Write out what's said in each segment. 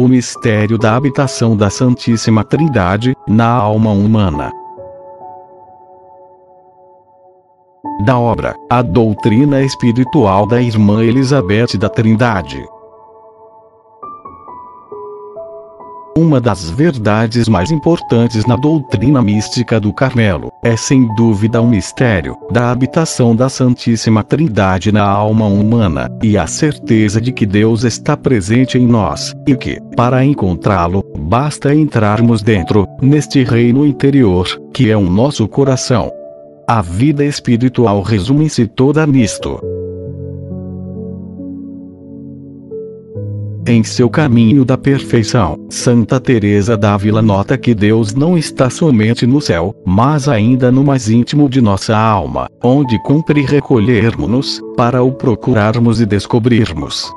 O mistério da habitação da Santíssima Trindade, na alma humana. Da obra A Doutrina Espiritual da Irmã Elizabeth da Trindade. Uma das verdades mais importantes na doutrina mística do Carmelo é sem dúvida o mistério da habitação da Santíssima Trindade na alma humana e a certeza de que Deus está presente em nós e que, para encontrá-lo, basta entrarmos dentro, neste reino interior, que é o nosso coração. A vida espiritual resume-se toda nisto. Em seu caminho da perfeição, Santa Teresa d'Ávila nota que Deus não está somente no céu, mas ainda no mais íntimo de nossa alma, onde cumpre recolhermos-nos, para o procurarmos e descobrirmos.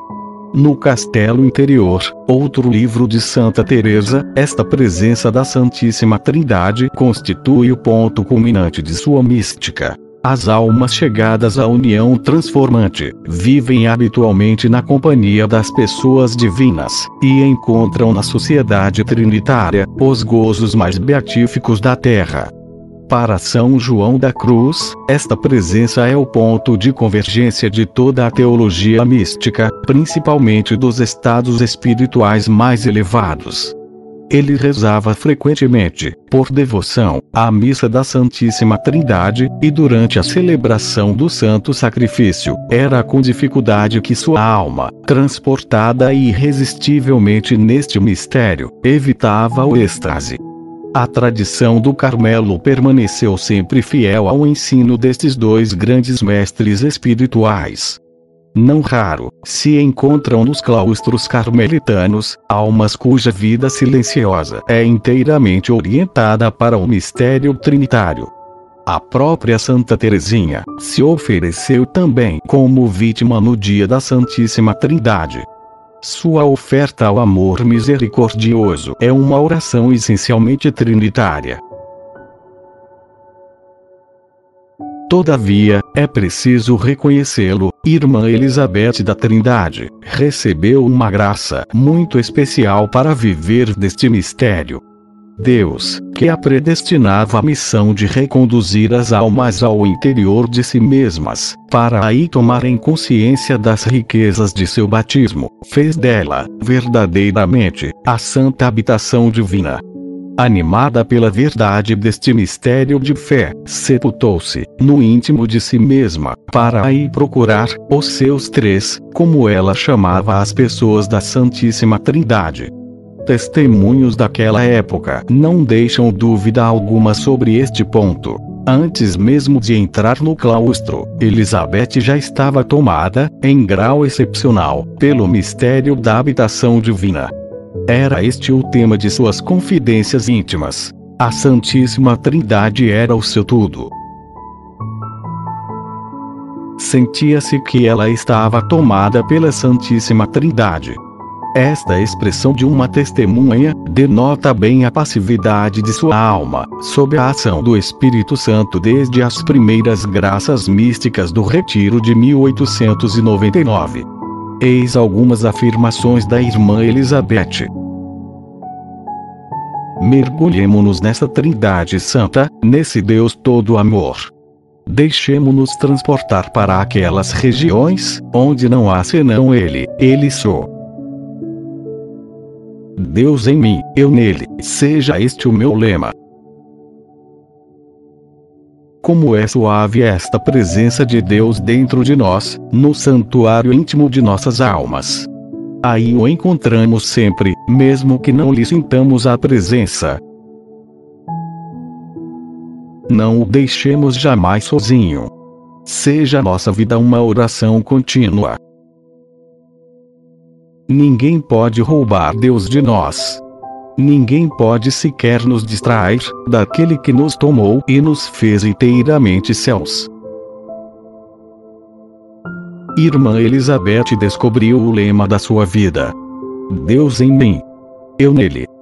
No Castelo Interior, outro livro de Santa Teresa, esta presença da Santíssima Trindade constitui o ponto culminante de sua mística. As almas chegadas à união transformante vivem habitualmente na companhia das pessoas divinas e encontram na sociedade trinitária os gozos mais beatíficos da terra. Para São João da Cruz, esta presença é o ponto de convergência de toda a teologia mística, principalmente dos estados espirituais mais elevados. Ele rezava frequentemente, por devoção, a missa da Santíssima Trindade, e durante a celebração do Santo Sacrifício, era com dificuldade que sua alma, transportada irresistivelmente neste mistério, evitava o êxtase. A tradição do Carmelo permaneceu sempre fiel ao ensino destes dois grandes mestres espirituais. Não raro, se encontram nos claustros carmelitanos, almas cuja vida silenciosa é inteiramente orientada para o mistério trinitário. A própria Santa Teresinha se ofereceu também como vítima no dia da Santíssima Trindade. Sua oferta ao amor misericordioso é uma oração essencialmente trinitária. Todavia, é preciso reconhecê-lo, Irmã Elizabeth da Trindade recebeu uma graça muito especial para viver deste mistério. Deus, que a predestinava à missão de reconduzir as almas ao interior de si mesmas, para aí tomarem consciência das riquezas de seu batismo, fez dela, verdadeiramente, a santa habitação divina. Animada pela verdade deste mistério de fé, sepultou-se, no íntimo de si mesma, para aí procurar, os seus três, como ela chamava as pessoas da Santíssima Trindade. Testemunhos daquela época não deixam dúvida alguma sobre este ponto. Antes mesmo de entrar no claustro, Elizabeth já estava tomada, em grau excepcional, pelo mistério da habitação divina. Era este o tema de suas confidências íntimas. A Santíssima Trindade era o seu tudo. Sentia-se que ela estava tomada pela Santíssima Trindade. Esta expressão de uma testemunha denota bem a passividade de sua alma, sob a ação do Espírito Santo desde as primeiras graças místicas do Retiro de 1899. Eis algumas afirmações da irmã Elizabeth. Mergulhemo-nos nessa Trindade Santa, nesse Deus todo amor. Deixemo-nos transportar para aquelas regiões, onde não há senão Ele, Ele sou. Deus em mim, eu nele, seja este o meu lema. Como é suave esta presença de Deus dentro de nós, no santuário íntimo de nossas almas. Aí o encontramos sempre, mesmo que não lhe sintamos a presença. Não o deixemos jamais sozinho. Seja nossa vida uma oração contínua. Ninguém pode roubar Deus de nós. Ninguém pode sequer nos distrair daquele que nos tomou e nos fez inteiramente céus. Irmã Elizabeth descobriu o lema da sua vida: Deus em mim. Eu nele.